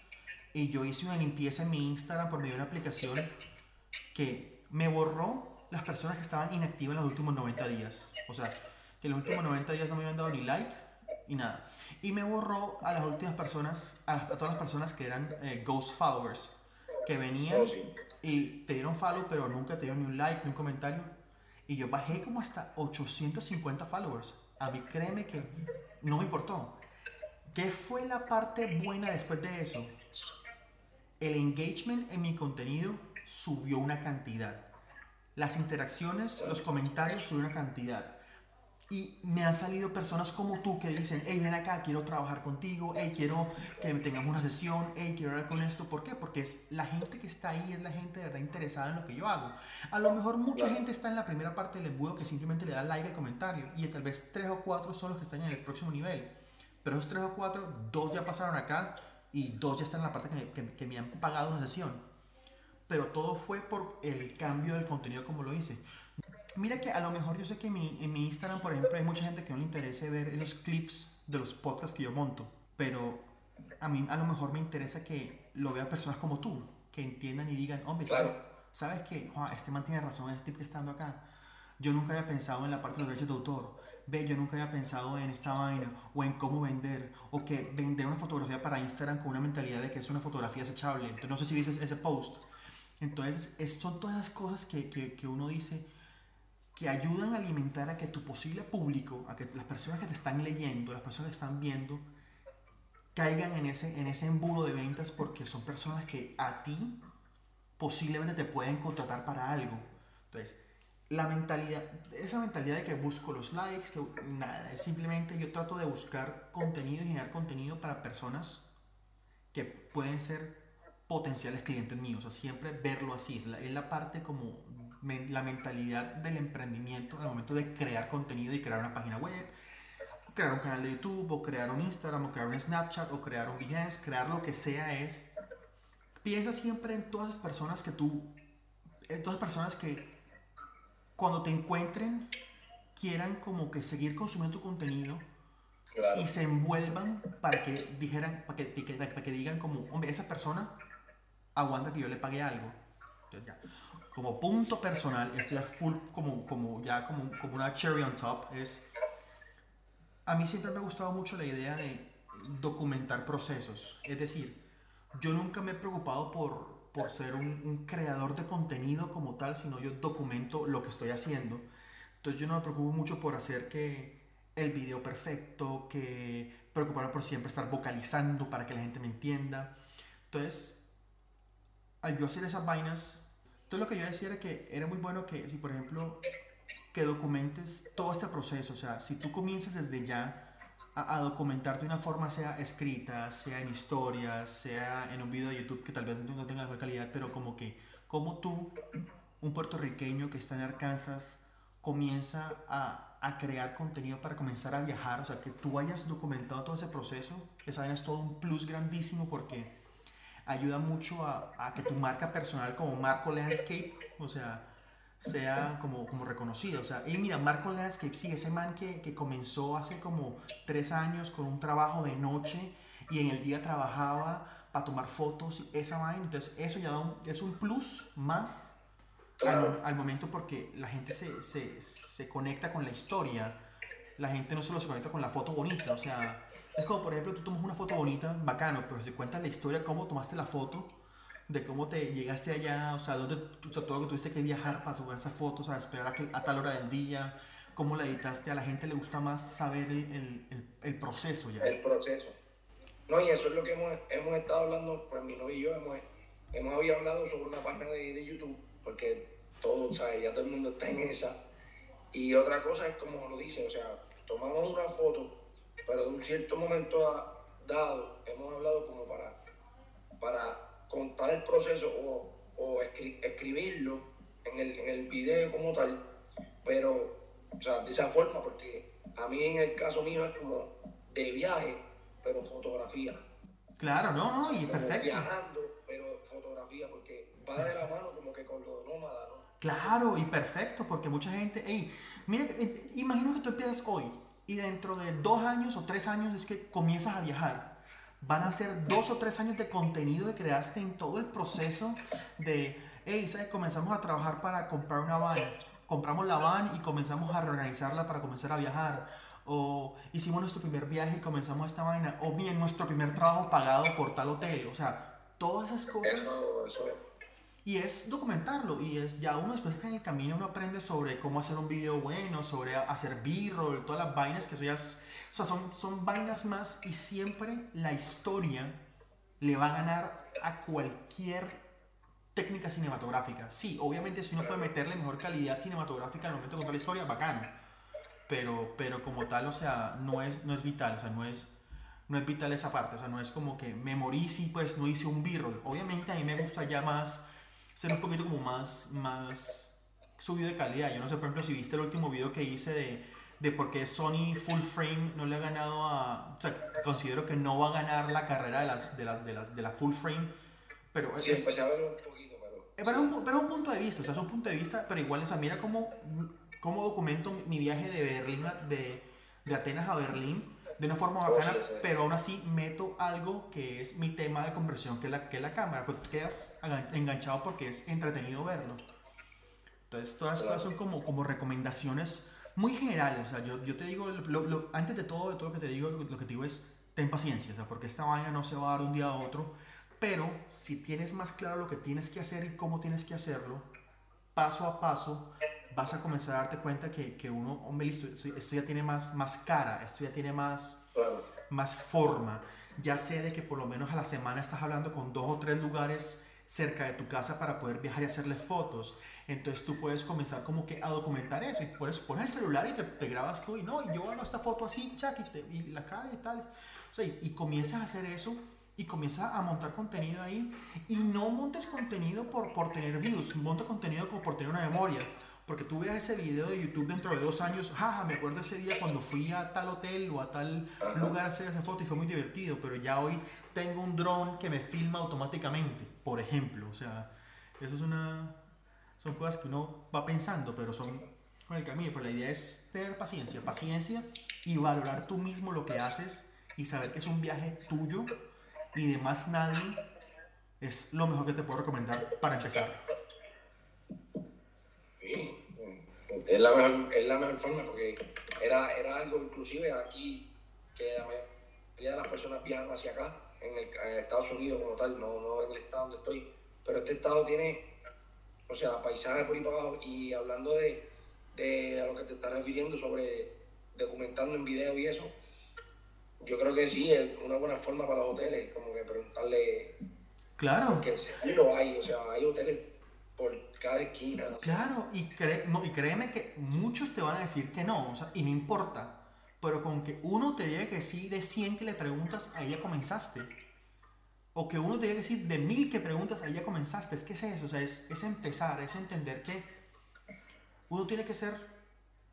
y yo hice una limpieza en mi Instagram por medio de una aplicación que me borró las personas que estaban inactivas en los últimos 90 días. O sea, que en los últimos 90 días no me habían dado ni like y nada. Y me borró a las últimas personas, a, todas las personas que eran eh, ghost followers, que venían oh, y te dieron follow, pero nunca te dieron ni un like, ni un comentario. Y yo bajé como hasta 850 followers. A mí créeme que no me importó. ¿Qué fue la parte buena después de eso? El engagement en mi contenido subió una cantidad. Las interacciones, los comentarios subieron una cantidad. Y me han salido personas como tú que dicen, hey, ven acá, quiero trabajar contigo, hey, quiero que tengamos una sesión, hey, quiero hablar con esto. ¿Por qué? Porque es la gente que está ahí, es la gente de verdad interesada en lo que yo hago. A lo mejor mucha gente está en la primera parte del embudo que simplemente le da like al comentario y tal vez tres o cuatro son los que están en el próximo nivel. Pero esos tres o cuatro, dos ya pasaron acá y dos ya están en la parte que me, que me han pagado una sesión. Pero todo fue por el cambio del contenido como lo hice. Mira que a lo mejor yo sé que mi, en mi Instagram, por ejemplo, hay mucha gente que no le interesa ver esos clips de los podcasts que yo monto, pero a mí a lo mejor me interesa que lo vean personas como tú, que entiendan y digan, hombre, ¿sabes, que este man tiene razón, este tipo que está acá? Yo nunca había pensado en la parte de los derechos de autor. Ve, yo nunca había pensado en esta vaina o en cómo vender o que vender una fotografía para Instagram con una mentalidad de que es una fotografía desechable. Entonces, no sé si viste ese post. Entonces, es, son todas esas cosas que, que, que uno dice, que ayudan a alimentar a que tu posible público, a que las personas que te están leyendo, las personas que están viendo, caigan en ese, en ese embudo de ventas porque son personas que a ti posiblemente te pueden contratar para algo. Entonces, la mentalidad, esa mentalidad de que busco los likes, que nada, es simplemente yo trato de buscar contenido y generar contenido para personas que pueden ser potenciales clientes míos, o sea, siempre verlo así, es la, es la parte como la mentalidad del emprendimiento al momento de crear contenido y crear una página web, crear un canal de YouTube, o crear un Instagram, o crear un Snapchat, o crear un Behance, crear lo que sea es, piensa siempre en todas las personas que tú, en todas las personas que cuando te encuentren quieran como que seguir consumiendo tu contenido y se envuelvan para que dijeran, para que, para que digan como, hombre, esa persona aguanta que yo le pague algo. Entonces, ya como punto personal, esto ya full como, como ya como, como una cherry on top, es, a mí siempre me ha gustado mucho la idea de documentar procesos. Es decir, yo nunca me he preocupado por, por ser un, un, creador de contenido como tal, sino yo documento lo que estoy haciendo. Entonces yo no me preocupo mucho por hacer que el video perfecto, que preocuparme por siempre estar vocalizando para que la gente me entienda. Entonces, al yo hacer esas vainas, entonces lo que yo decía era que era muy bueno que si por ejemplo que documentes todo este proceso, o sea, si tú comienzas desde ya a, a, documentar de una forma, sea escrita, sea en historias, sea en un video de YouTube que tal vez no tenga la mejor calidad, pero como que, como tú, un puertorriqueño que está en Arkansas, comienza a, a, crear contenido para comenzar a viajar, o sea, que tú hayas documentado todo ese proceso, esa es todo un plus grandísimo porque ayuda mucho a, a, que tu marca personal como Marco Landscape, o sea, sea como, como reconocido. O sea, y mira, Marco Landscape, sí, ese man que, que comenzó hace como tres años con un trabajo de noche y en el día trabajaba para tomar fotos, esa vaina. Entonces, eso ya un, es un plus más al, al, momento porque la gente se, se, se conecta con la historia. La gente no solo se conecta con la foto bonita, o sea, es como, por ejemplo, tú tomas una foto bonita, bacano, pero si cuentas la historia, cómo tomaste la foto, de cómo te llegaste allá, o sea, dónde, o sea, todo lo que tuviste que viajar para tomar esas fotos, a esperar a, que, a tal hora del día, cómo la editaste, a la gente le gusta más saber el, el, el, proceso ya. El proceso. No, y eso es lo que hemos, hemos estado hablando, pues mi novio y yo hemos, hemos hablado sobre una página de, de YouTube, porque todo, ¿sabes? Ya todo el mundo está en esa. Y otra cosa es como lo dice, o sea, tomamos una foto, pero de un cierto momento dado, hemos hablado como para, para contar el proceso o, o escribirlo en el, en el video como tal, pero, o sea, de esa forma, porque a mí en el caso mío es como de viaje, pero fotografía. Claro, no, no, y perfecto. Viajando, pero fotografía, porque va de la mano como que con lo nómada, ¿no? Claro, y perfecto, porque mucha gente, hey, mira, eh, imagino que tú empiezas hoy y dentro de dos años o tres años es que comienzas a viajar. Van a ser dos o tres años de contenido que creaste en todo el proceso de, hey, ¿sabes? Comenzamos a trabajar para comprar una van. Compramos la van y comenzamos a reorganizarla para comenzar a viajar. O hicimos nuestro primer viaje y comenzamos esta vaina. O bien nuestro primer trabajo pagado por tal hotel. O sea, todas esas cosas. Y es documentarlo. Y es ya uno después que en el camino uno aprende sobre cómo hacer un video bueno, sobre hacer b-roll, todas las vainas que eso ya es, O sea, son, son vainas más y siempre la historia le va a ganar a cualquier técnica cinematográfica. Sí, obviamente si uno puede meterle mejor calidad cinematográfica al momento de contar la historia, bacano. Pero, pero como tal, o sea, no es, no es vital, o sea, no es, no es vital esa parte, o sea, no es como que me morí si pues no hice un b-roll. Obviamente a mí me gusta ya más, ser un poquito como más, más subido de calidad. Yo no sé, por ejemplo, si viste el último video que hice de, de por qué Sony Full Frame no le ha ganado a, o sea, considero que no va a ganar la carrera de las, de las, de las, de la Full Frame. Pero sí, es, pues, pero es un, pero un punto de vista, o sea, es un punto de vista, pero igual, esa mira cómo, cómo documento mi viaje de Berlín, de, de Atenas a Berlín de una forma oh, bacana, pero aún así meto algo que es mi tema de conversión, que es la, que es la cámara, pues quedas enganchado porque es entretenido verlo. Entonces, todas estas cosas son como, como recomendaciones muy generales, o sea, yo, yo te digo, lo, antes de todo, de todo lo que te digo, lo, que te digo es, ten paciencia, o sea, porque esta vaina no se va a dar de un día a otro, pero si tienes más claro lo que tienes que hacer y cómo tienes que hacerlo, paso a paso, vas a comenzar a darte cuenta que, que uno, hombre, esto, ya tiene más, más cara, esto ya tiene más, más forma. Ya sé de que por lo menos a la semana estás hablando con dos o tres lugares cerca de tu casa para poder viajar y hacerle fotos. Entonces tú puedes comenzar como que a documentar eso y puedes poner el celular y te, grabas tú y no, y yo hago esta foto así, chac, y, la cara y tal. O sea, y, y comienzas a hacer eso y comienza a montar contenido ahí y no montes contenido por, por tener views, monta contenido como por tener una memoria. Porque tú veas ese video de YouTube dentro de dos años, jaja, me acuerdo ese día cuando fui a tal hotel o a tal lugar a hacer esa foto y fue muy divertido, pero ya hoy tengo un dron que me filma automáticamente, por ejemplo. O sea, eso es una... Son cosas que uno va pensando, pero son con el camino. Pero la idea es tener paciencia, paciencia y valorar tú mismo lo que haces y saber que es un viaje tuyo y de más nadie es lo mejor que te puedo recomendar para empezar. Sí, es la mejor, es la mejor forma porque era, era algo inclusive aquí que la mayoría de las personas viajan hacia acá, en, el, Estados Unidos como tal, no, no en el estado donde estoy, pero este estado tiene, o sea, paisajes por ahí para abajo y hablando de, de a lo que te estás refiriendo sobre documentando en video y eso, yo creo que sí, es una buena forma para los hoteles, como que preguntarle. Claro. Porque sí lo hay, o sea, hay hoteles por cada esquina. Claro, y, no, y créeme que muchos te van a decir que no, o sea, y no importa. Pero con que uno te diga que sí de 100 que le preguntas, ahí ya comenzaste. O que uno te diga que sí de mil que preguntas, ahí ya comenzaste. Es que es eso, o sea, es, es empezar, es entender que uno tiene que ser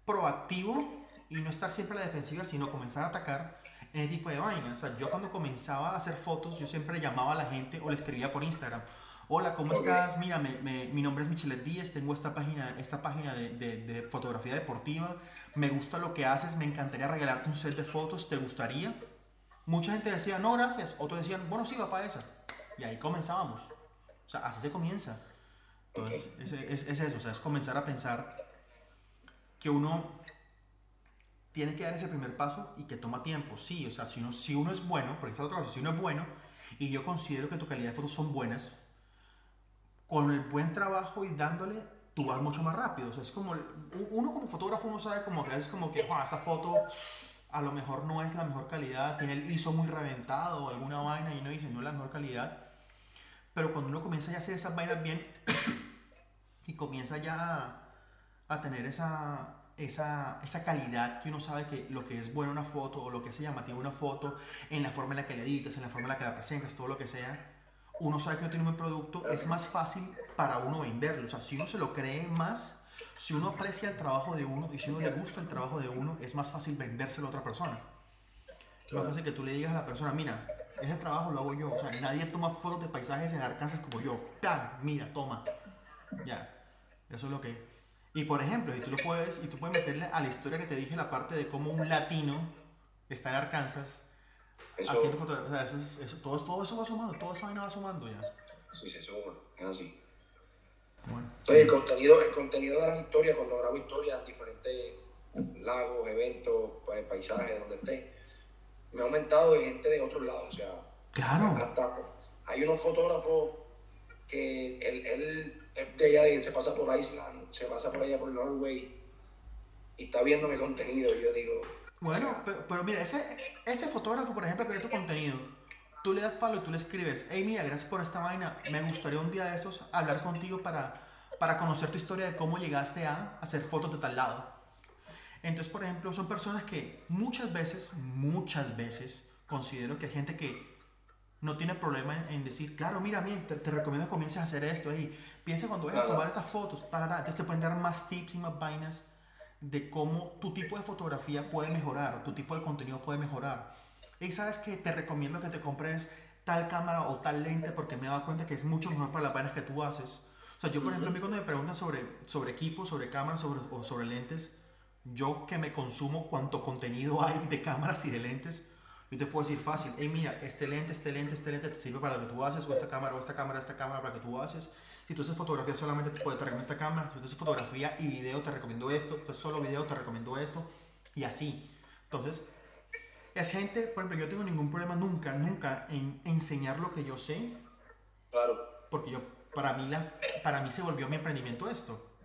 proactivo y no estar siempre a la defensiva, sino comenzar a atacar en ese tipo de vainas. O sea, yo cuando comenzaba a hacer fotos, yo siempre llamaba a la gente o le escribía por Instagram. Hola, ¿cómo estás? Mira, me, mi nombre es Michelet Díaz, tengo esta página, esta página de, de, fotografía deportiva, me gusta lo que haces, me encantaría regalarte un set de fotos, ¿te gustaría? Mucha gente decía, no, gracias. Otros decían, bueno, sí, va para esa. Y ahí comenzábamos. O sea, así se comienza. Entonces, es, es eso, o sea, es comenzar a pensar que uno tiene que dar ese primer paso y que toma tiempo. Sí, o sea, si uno, si uno es bueno, porque es otra cosa, si uno es bueno y yo considero que tu calidad de fotos son buenas, con el buen trabajo y dándole, tú vas mucho más rápido. O sea, es como, uno como fotógrafo, uno sabe como que es como que, esa foto a lo mejor no es la mejor calidad, tiene el ISO muy reventado o alguna vaina y uno dice, no es la mejor calidad. Pero cuando uno comienza ya a hacer esas vainas bien *coughs* y comienza ya a, tener esa, esa, esa, calidad que uno sabe que lo que es buena una foto o lo que es llamativa una foto, en la forma en la que la editas, en la forma en la que la presentas, todo lo que sea, uno sabe que uno tiene un buen producto, es más fácil para uno venderlo. O sea, si uno se lo cree más, si uno aprecia el trabajo de uno y si uno le gusta el trabajo de uno, es más fácil vendérselo a otra persona. Es más fácil que tú le digas a la persona, mira, ese trabajo lo hago yo. O sea, nadie toma fotos de paisajes en Arkansas como yo. ¡Pam! Mira, toma. Ya. Eso es lo que... Y por ejemplo, y tú lo puedes, y tú puedes meterle a la historia que te dije la parte de cómo un latino está en Arkansas haciendo fotografías. O sea, eso, todo, todo, eso va sumando, toda esa vaina va sumando ya. Sí, se suma, es así. Bueno, Entonces, el contenido, el contenido de las historias, cuando grabo historias en diferentes lagos, eventos, paisajes, donde esté, me ha aumentado de gente de otros lados. O sea, claro. hay unos fotógrafos que él, él, de allá se pasa por Iceland, se pasa por allá por Norway y está viendo mi contenido. Y yo digo, bueno, pero, mira, ese, ese fotógrafo, por ejemplo, que ve tu contenido, tú le das palo y tú le escribes, hey, mira, gracias por esta vaina, me gustaría un día de estos hablar contigo para, para conocer tu historia de cómo llegaste a hacer fotos de tal lado. Entonces, por ejemplo, son personas que muchas veces, muchas veces, considero que hay gente que no tiene problema en, decir, claro, mira, mira te, recomiendo que comiences a hacer esto, ahí piensa cuando vayas a tomar esas fotos, para, entonces te pueden dar más tips y más vainas de cómo tu tipo de fotografía puede mejorar, o tu tipo de contenido puede mejorar. Y sabes que te recomiendo que te compres tal cámara o tal lente porque me he dado cuenta que es mucho mejor para las vainas que tú haces. O sea, yo por ejemplo, a mí cuando me preguntan sobre, sobre equipos, sobre cámaras sobre, o sobre lentes, yo que me consumo cuánto contenido hay de cámaras y de lentes, yo te puedo decir fácil, hey mira, este lente, este lente, este lente te sirve para lo que tú haces, o esta cámara, o esta cámara, esta cámara para lo que tú haces. Si tú haces fotografía solamente te, puede, te recomiendo esta cámara. Si tú haces fotografía y video te recomiendo esto. Tú haces solo video te recomiendo esto. Y así. Entonces, es gente, por ejemplo, yo tengo ningún problema nunca, nunca en enseñar lo que yo sé. Claro. Porque yo, para mí, la, para mí se volvió mi emprendimiento esto.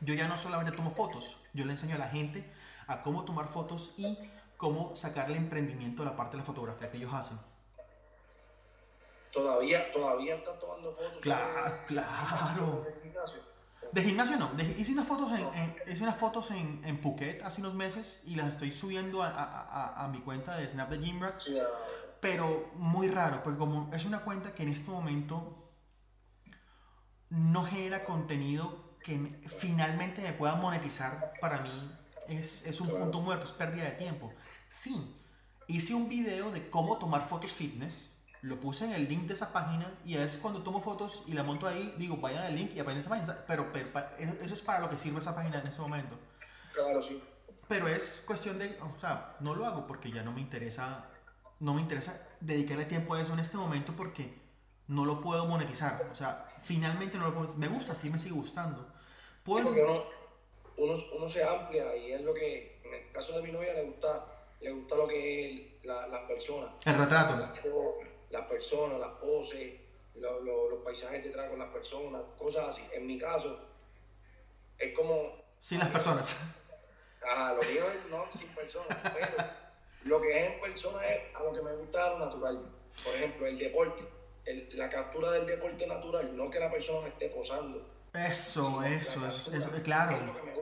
Yo ya no solamente tomo fotos, yo le enseño a la gente a cómo tomar fotos y cómo sacarle emprendimiento a la parte de la fotografía que ellos hacen. Todavía, todavía estás tomando fotos. Claro, claro. De gimnasio no, hice unas fotos, en, hice unas fotos en, en, Phuket hace unos meses y las estoy subiendo a, a, a, mi cuenta de Snap de Gymrat. Pero muy raro, porque como es una cuenta que en este momento no genera contenido que finalmente me pueda monetizar, para mí es, es un punto muerto, es pérdida de tiempo. Sí, hice un video de cómo tomar fotos fitness lo puse en el link de esa página y a veces cuando tomo fotos y la monto ahí, digo, vayan al link y aprendan esa página. Pero, eso es para lo que sirve esa página en ese momento. Claro, sí. Pero es cuestión de, o sea, no lo hago porque ya no me interesa, no me interesa dedicarle tiempo a eso en este momento porque no lo puedo monetizar. O sea, finalmente no lo puedo, me gusta, sí me sigue gustando. Puedes... uno, uno, se amplia y es lo que, en el caso de mi novia, le gusta, le gusta lo que es la, las personas. El retrato las personas, las poses, los paisajes detrás con las personas, cosas así. En mi caso, es como... Sin las personas. Ajá, lo mío es no sin personas, pero lo que es en persona es a lo que me gusta lo natural. Por ejemplo, el deporte, la captura del deporte natural, no que la persona esté posando. Eso, eso, eso, eso, claro. Es lo que me gusta.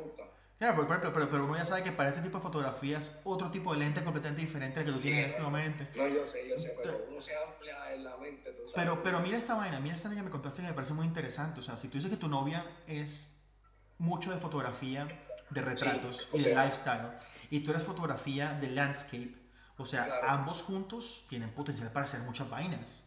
Claro, pero, pero, pero, uno ya sabe que para este tipo de fotografías, otro tipo de lente completamente diferente al que tú tienes en este momento. No, yo sé, yo sé, pero uno se amplia en la mente. Pero, pero mira esta vaina, mira esta vaina que me contaste que me parece muy interesante. O sea, si tú dices que tu novia es mucho de fotografía, de retratos y de lifestyle, y tú eres fotografía de landscape, o sea, ambos juntos tienen potencial para hacer muchas vainas.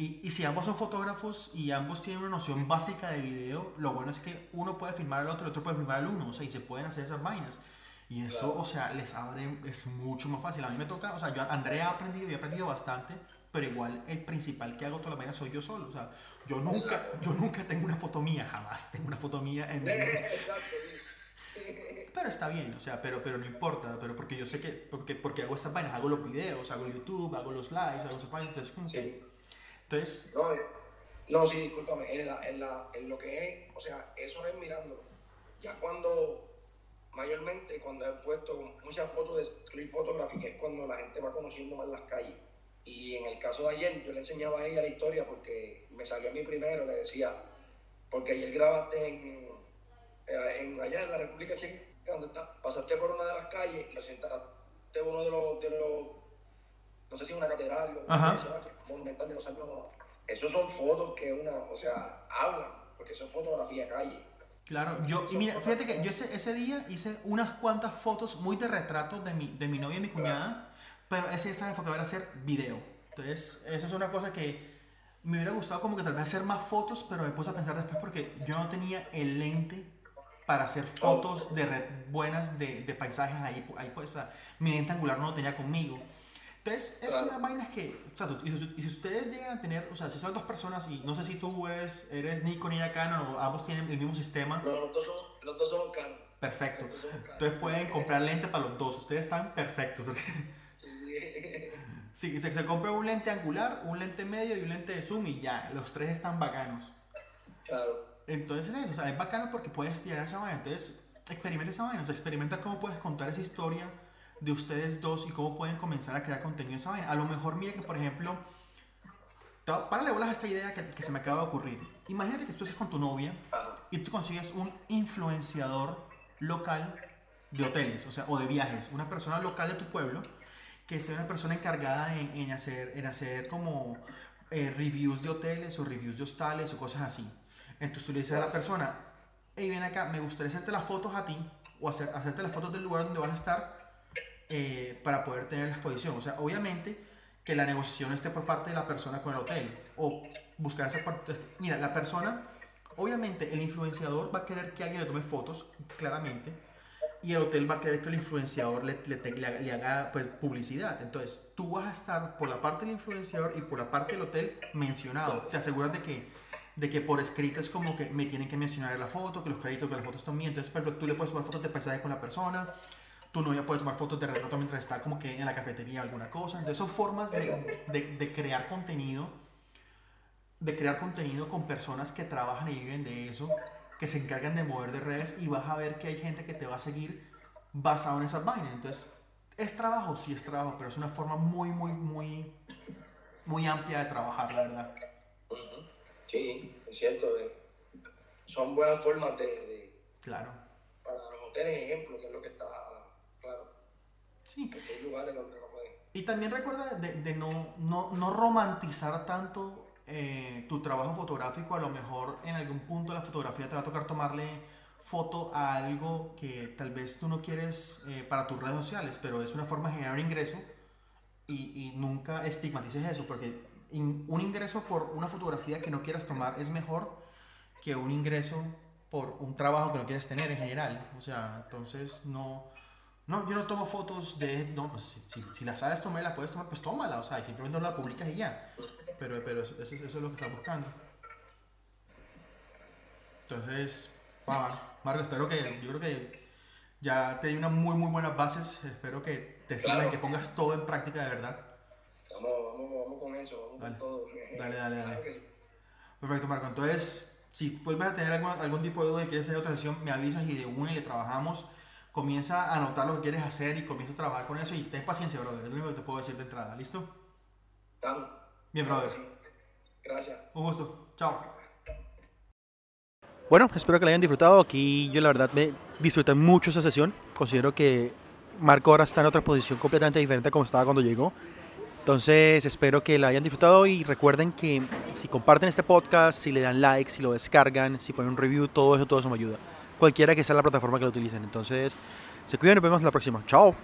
Y, y, si ambos son fotógrafos y ambos tienen una noción básica de video, lo bueno es que uno puede filmar al otro y el otro puede filmar al uno, o sea, y se pueden hacer esas vainas. Y eso, o sea, les abre, es mucho más fácil. A mí me toca, o sea, yo, Andrea ha aprendido y he aprendido bastante, pero igual el principal que hago todas las vainas soy yo solo. O sea, yo nunca, yo nunca tengo una foto mía, jamás tengo una foto mía en mi *laughs* Pero está bien, o sea, pero, pero no importa, pero porque yo sé que, porque, porque hago estas vainas, hago los videos, hago el YouTube, hago los lives, hago esas vainas, entonces como que No, No, sí, discúlpame, en, la, en, la, en lo que es, o sea, eso es mirándolo. Ya cuando, mayormente, cuando he puesto muchas fotos de street photography, es cuando la gente va conociendo más las calles. Y en el caso de ayer, yo le enseñaba a ella la historia porque me salió a mí primero, le decía, porque ayer grabaste en, eh, en allá en la República Checa, donde está, pasaste por una de las calles y presentaste uno de los no sé si una catedral o monumental de los años esos son fotos que una, o sea, hablan, porque son fotografía calle. Claro, yo, y mira, fíjate que yo ese, ese día hice unas cuantas fotos muy de retrato de mi, de mi novia y mi cuñada, pero ese estaba enfocado a hacer video. Entonces, eso es una cosa que me hubiera gustado como que tal vez hacer más fotos, pero me puse a pensar después porque yo no tenía el lente para hacer fotos de red buenas de, de paisajes ahí, ahí pues, o sea, mi lente angular no lo tenía conmigo. Entonces, es una vaina que, o sea, y, si ustedes llegan a tener, o sea, si son dos personas y no sé si tú eres, eres Nikon y Canon o ambos tienen el mismo sistema. No, los dos son, los dos son Canon. Perfecto. Entonces pueden comprar lente para los dos. Ustedes están perfectos. Sí, *laughs* se, se compra un lente angular, un lente medio y un lente de zoom y ya, los tres están bacanos. Claro. Entonces es o sea, es bacano porque puedes tirar esa vaina. Entonces, experimenta esa vaina, o sea, experimenta cómo puedes contar esa historia de ustedes dos y cómo pueden comenzar a crear contenido en esa vaina. A lo mejor, mire que, por ejemplo, para bolas a esta idea que, se me acaba de ocurrir. Imagínate que tú estés con tu novia y tú consigues un influenciador local de hoteles, o sea, o de viajes, una persona local de tu pueblo que sea una persona encargada en, en hacer, en hacer como eh, reviews de hoteles o reviews de hostales o cosas así. Entonces tú le dices a la persona, hey, ven acá, me gustaría hacerte las fotos a ti o hacer, hacerte las fotos del lugar donde vas a estar eh, para poder tener la exposición. O sea, obviamente que la negociación esté por parte de la persona con el hotel o buscar esa parte. Mira, la persona, obviamente el influenciador va a querer que alguien le tome fotos, claramente, y el hotel va a querer que el influenciador le, le, le, haga pues, publicidad. Entonces, tú vas a estar por la parte del influenciador y por la parte del hotel mencionado. Te aseguras de que, de que por escrito es como que me tienen que mencionar la foto, que los créditos de la foto están bien. Entonces, por ejemplo, tú le puedes tomar fotos de paisaje con la persona, tu novia puede tomar fotos de retrato mientras está como que en la cafetería o alguna cosa. Entonces son formas de, de, de, crear contenido, de crear contenido con personas que trabajan y viven de eso, que se encargan de mover de redes y vas a ver que hay gente que te va a seguir basado en esas vainas. Entonces, ¿es trabajo? Sí es trabajo, pero es una forma muy, muy, muy, muy amplia de trabajar, la verdad. Sí, es cierto. Eh. Son buenas formas de, de... Claro. Para los hoteles, ejemplo, que es lo que está Sí. lugares donde Y también recuerda de, de no, no, no, romantizar tanto eh, tu trabajo fotográfico. A lo mejor en algún punto de la fotografía te va a tocar tomarle foto a algo que tal vez tú no quieres eh, para tus redes sociales, pero es una forma de generar un ingreso y, y nunca estigmatices eso, porque un ingreso por una fotografía que no quieras tomar es mejor que un ingreso por un trabajo que no quieres tener en general. O sea, entonces no no, yo no tomo fotos de. No, pues si, si la sabes tomar y la puedes tomar, pues tómala. O sea, y simplemente no la publicas y ya. Pero, pero eso, eso, es lo que estás buscando. Entonces, wow, Marco, espero que. Yo creo que ya te di unas muy, muy buenas bases. Espero que te sirva y que pongas todo en práctica de verdad. Vamos, vamos, vamos con eso, vamos dale. con todo. Dale, dale, dale. Perfecto, Marco. Entonces, si vuelves a tener algún, algún tipo de duda y quieres tener otra sesión, me avisas y de una y le trabajamos comienza a anotar lo que quieres hacer y comienza a trabajar con eso y ten paciencia, brother. Es lo único que te puedo decir de entrada. ¿Listo? Estamos. Bien, brother. Gracias. Un gusto. Chao. Bueno, espero que la hayan disfrutado. Aquí yo la verdad me disfruté mucho esa sesión. Considero que Marco ahora está en otra posición completamente diferente a como estaba cuando llegó. Entonces espero que la hayan disfrutado y recuerden que si comparten este podcast, si le dan like, si lo descargan, si ponen un review, todo eso, todo eso me ayuda cualquiera que sea la plataforma que lo utilicen. Entonces, se cuidan y nos vemos la próxima. Chao.